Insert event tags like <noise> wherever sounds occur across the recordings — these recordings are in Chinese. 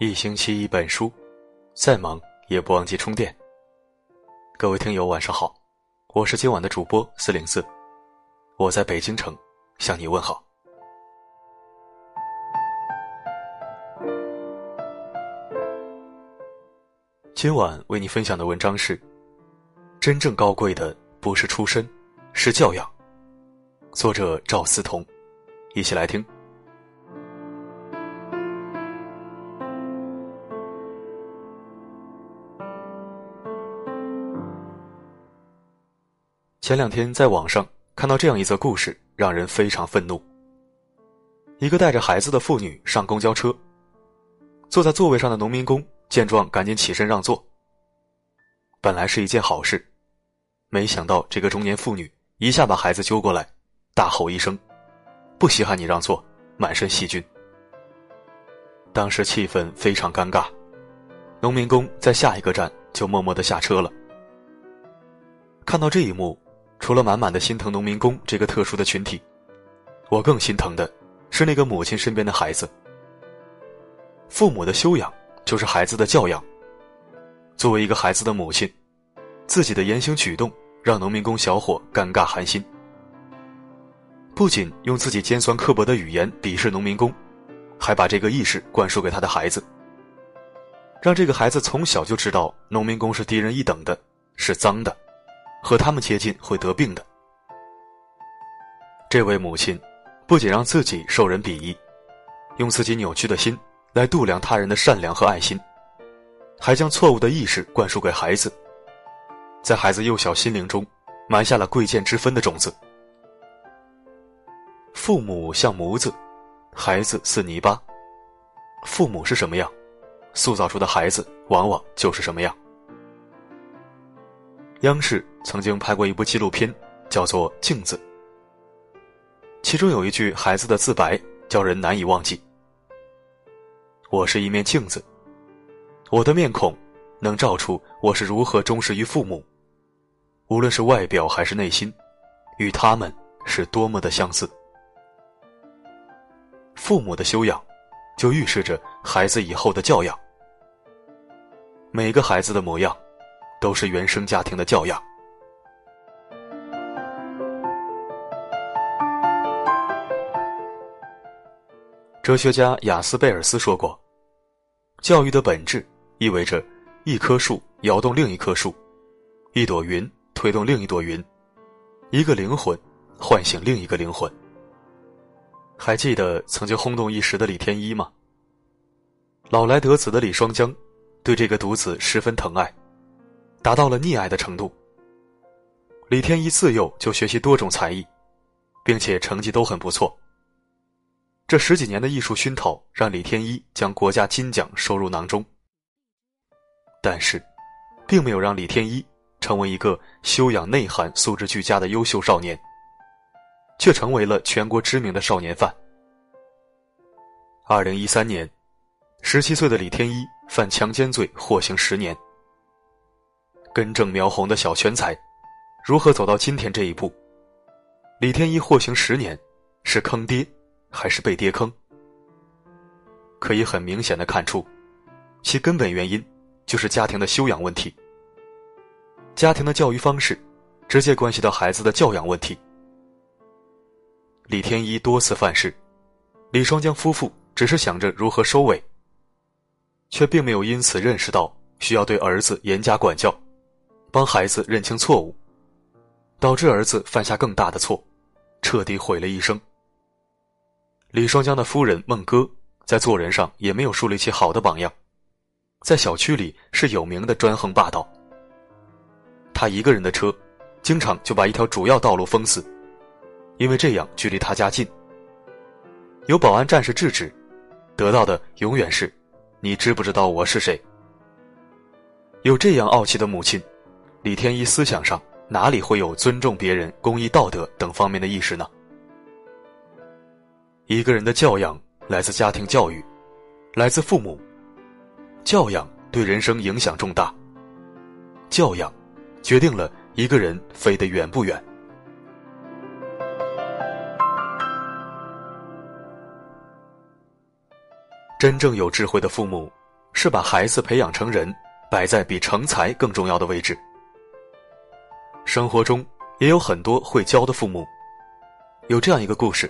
一星期一本书，再忙也不忘记充电。各位听友晚上好，我是今晚的主播四零四，我在北京城向你问好。今晚为你分享的文章是：真正高贵的不是出身，是教养。作者赵思彤，一起来听。前两天在网上看到这样一则故事，让人非常愤怒。一个带着孩子的妇女上公交车，坐在座位上的农民工见状赶紧起身让座。本来是一件好事，没想到这个中年妇女一下把孩子揪过来，大吼一声：“不稀罕你让座，满身细菌。”当时气氛非常尴尬，农民工在下一个站就默默的下车了。看到这一幕。除了满满的心疼农民工这个特殊的群体，我更心疼的是那个母亲身边的孩子。父母的修养就是孩子的教养。作为一个孩子的母亲，自己的言行举动让农民工小伙尴尬寒心。不仅用自己尖酸刻薄的语言鄙视农民工，还把这个意识灌输给他的孩子，让这个孩子从小就知道农民工是低人一等的，是脏的。和他们接近会得病的。这位母亲，不仅让自己受人鄙夷，用自己扭曲的心来度量他人的善良和爱心，还将错误的意识灌输给孩子，在孩子幼小心灵中埋下了贵贱之分的种子。父母像模子，孩子似泥巴。父母是什么样，塑造出的孩子往往就是什么样。央视曾经拍过一部纪录片，叫做《镜子》。其中有一句孩子的自白，叫人难以忘记：“我是一面镜子，我的面孔能照出我是如何忠实于父母，无论是外表还是内心，与他们是多么的相似。”父母的修养，就预示着孩子以后的教养。每个孩子的模样。都是原生家庭的教养。哲学家雅斯贝尔斯说过：“教育的本质意味着一棵树摇动另一棵树，一朵云推动另一朵云，一个灵魂唤醒另一个灵魂。”还记得曾经轰动一时的李天一吗？老来得子的李双江对这个独子十分疼爱。达到了溺爱的程度。李天一自幼就学习多种才艺，并且成绩都很不错。这十几年的艺术熏陶，让李天一将国家金奖收入囊中。但是，并没有让李天一成为一个修养内涵、素质俱佳的优秀少年，却成为了全国知名的少年犯。二零一三年，十七岁的李天一犯强奸罪，获刑十年。根正苗红的小全才，如何走到今天这一步？李天一获刑十年，是坑爹，还是被爹坑？可以很明显的看出，其根本原因就是家庭的修养问题。家庭的教育方式，直接关系到孩子的教养问题。李天一多次犯事，李双江夫妇只是想着如何收尾，却并没有因此认识到需要对儿子严加管教。帮孩子认清错误，导致儿子犯下更大的错，彻底毁了一生。李双江的夫人孟歌在做人上也没有树立起好的榜样，在小区里是有名的专横霸道。他一个人的车，经常就把一条主要道路封死，因为这样距离他家近。有保安战士制止，得到的永远是“你知不知道我是谁？”有这样傲气的母亲。李天一思想上哪里会有尊重别人、公益道德等方面的意识呢？一个人的教养来自家庭教育，来自父母。教养对人生影响重大。教养决定了一个人飞得远不远。真正有智慧的父母是把孩子培养成人摆在比成才更重要的位置。生活中也有很多会教的父母。有这样一个故事：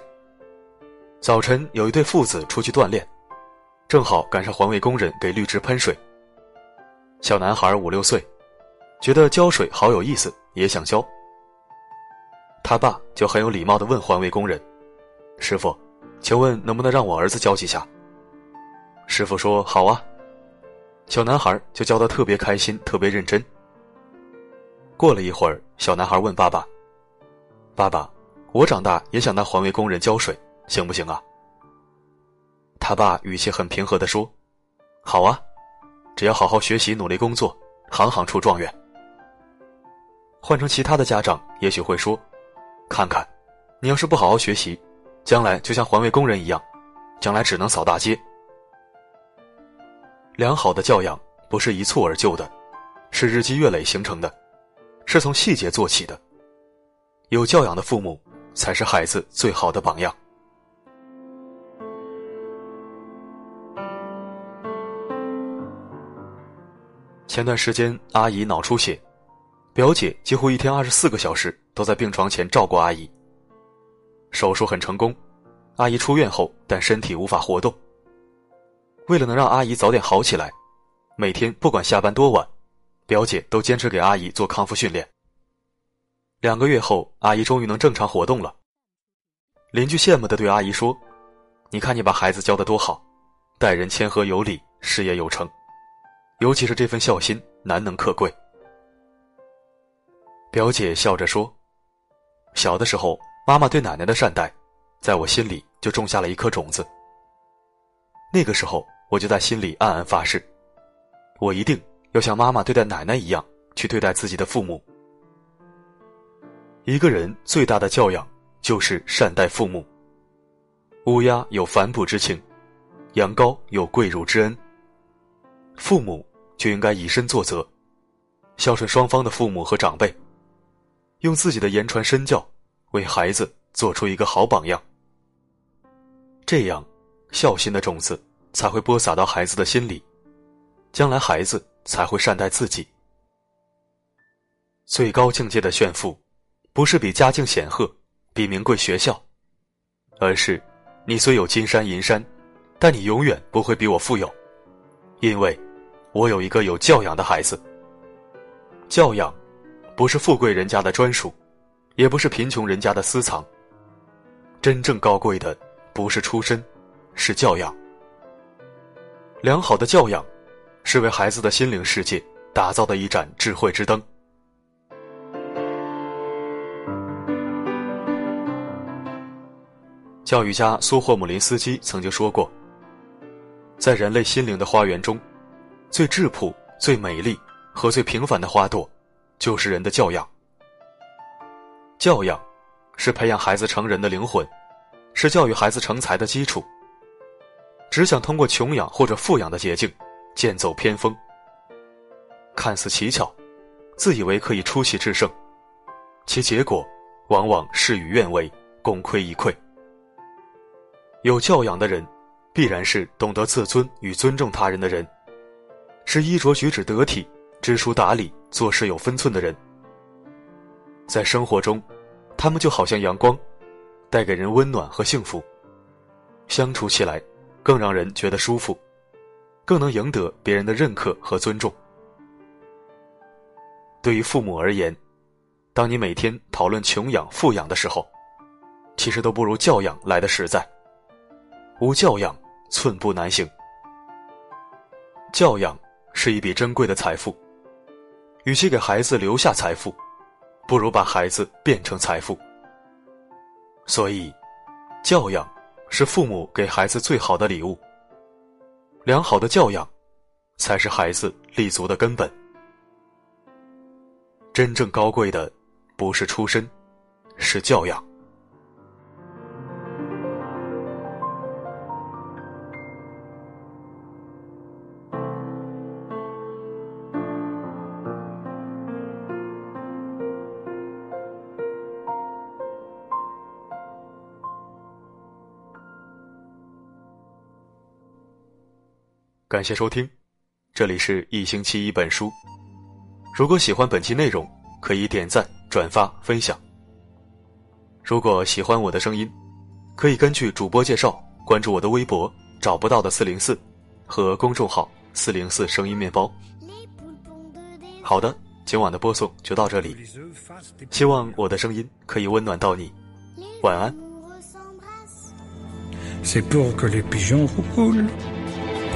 早晨有一对父子出去锻炼，正好赶上环卫工人给绿植喷水。小男孩五六岁，觉得浇水好有意思，也想浇。他爸就很有礼貌的问环卫工人：“师傅，请问能不能让我儿子浇几下？”师傅说：“好啊。”小男孩就教得特别开心，特别认真。过了一会儿，小男孩问爸爸：“爸爸，我长大也想当环卫工人浇水，行不行啊？”他爸语气很平和的说：“好啊，只要好好学习，努力工作，行行出状元。”换成其他的家长，也许会说：“看看，你要是不好好学习，将来就像环卫工人一样，将来只能扫大街。”良好的教养不是一蹴而就的，是日积月累形成的，是从细节做起的。有教养的父母才是孩子最好的榜样。前段时间，阿姨脑出血，表姐几乎一天二十四个小时都在病床前照顾阿姨。手术很成功，阿姨出院后，但身体无法活动。为了能让阿姨早点好起来，每天不管下班多晚，表姐都坚持给阿姨做康复训练。两个月后，阿姨终于能正常活动了。邻居羡慕的对阿姨说：“你看你把孩子教的多好，待人谦和有礼，事业有成，尤其是这份孝心难能可贵。”表姐笑着说：“小的时候，妈妈对奶奶的善待，在我心里就种下了一颗种子。那个时候。”我就在心里暗暗发誓，我一定要像妈妈对待奶奶一样去对待自己的父母。一个人最大的教养就是善待父母。乌鸦有反哺之情，羊羔有跪乳之恩。父母就应该以身作则，孝顺双方的父母和长辈，用自己的言传身教为孩子做出一个好榜样。这样，孝心的种子。才会播撒到孩子的心里，将来孩子才会善待自己。最高境界的炫富，不是比家境显赫，比名贵学校，而是你虽有金山银山，但你永远不会比我富有，因为，我有一个有教养的孩子。教养，不是富贵人家的专属，也不是贫穷人家的私藏。真正高贵的，不是出身，是教养。良好的教养，是为孩子的心灵世界打造的一盏智慧之灯。教育家苏霍姆林斯基曾经说过：“在人类心灵的花园中，最质朴、最美丽和最平凡的花朵，就是人的教养。教养，是培养孩子成人的灵魂，是教育孩子成才的基础。”只想通过穷养或者富养的捷径，剑走偏锋。看似奇巧，自以为可以出奇制胜，其结果往往事与愿违，功亏一篑。有教养的人，必然是懂得自尊与尊重他人的人，是衣着举止得体、知书达理、做事有分寸的人。在生活中，他们就好像阳光，带给人温暖和幸福，相处起来。更让人觉得舒服，更能赢得别人的认可和尊重。对于父母而言，当你每天讨论穷养富养的时候，其实都不如教养来的实在。无教养，寸步难行。教养是一笔珍贵的财富，与其给孩子留下财富，不如把孩子变成财富。所以，教养。是父母给孩子最好的礼物。良好的教养，才是孩子立足的根本。真正高贵的，不是出身，是教养。感谢收听，这里是一星期一本书。如果喜欢本期内容，可以点赞、转发、分享。如果喜欢我的声音，可以根据主播介绍关注我的微博“找不到的四零四”和公众号“四零四声音面包”。好的，今晚的播送就到这里。希望我的声音可以温暖到你。晚安。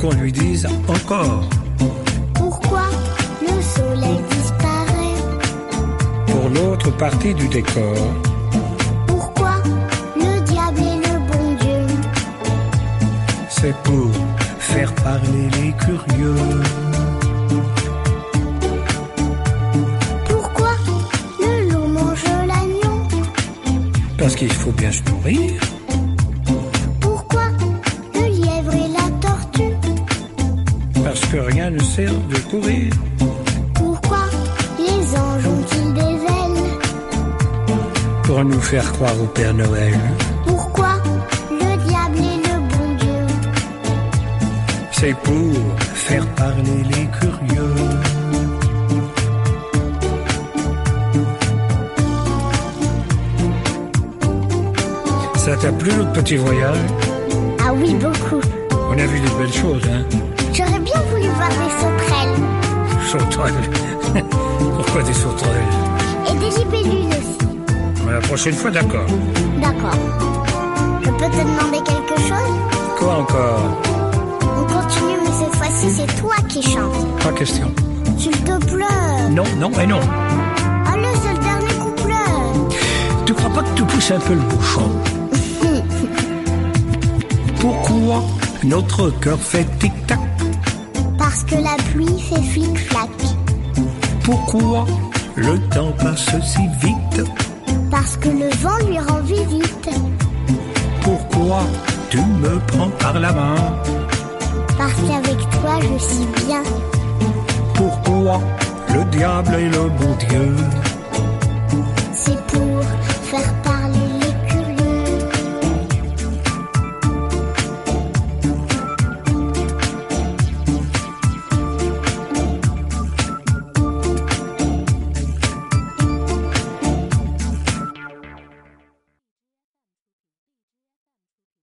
Qu'on lui dise encore. Pourquoi le soleil disparaît? Pour l'autre partie du décor. Pourquoi le diable est le bon Dieu? C'est pour faire parler les curieux. Pourquoi le loup mange l'agneau? Parce qu'il faut bien se nourrir. Que rien ne sert de courir. Pourquoi les anges ont-ils des ailes Pour nous faire croire au Père Noël. Pourquoi le diable est le bon Dieu C'est pour faire parler les curieux. Ça t'a plu notre petit voyage? Ah oui, beaucoup. On a vu des belles choses, hein? Des sauterelles. Sauterelles. <laughs> Pourquoi des sauterelles Et des libellules aussi. La prochaine fois, d'accord. D'accord. Je peux te demander quelque chose Quoi encore On continue, mais cette fois-ci, c'est toi qui chantes. Pas question. S'il te plaît. Non, non et non. Allez, c'est le dernier couplet. Tu crois pas que tu pousses un peu le bouchon <laughs> Pourquoi notre cœur fait tic-tac Parce que la pluie fait flic-flac. Pourquoi le temps passe si vite? Parce que le vent lui rend visite. Pourquoi tu me prends par la main? Parce qu'avec toi, je suis bien. Pourquoi le diable est le bon Dieu? C'est pour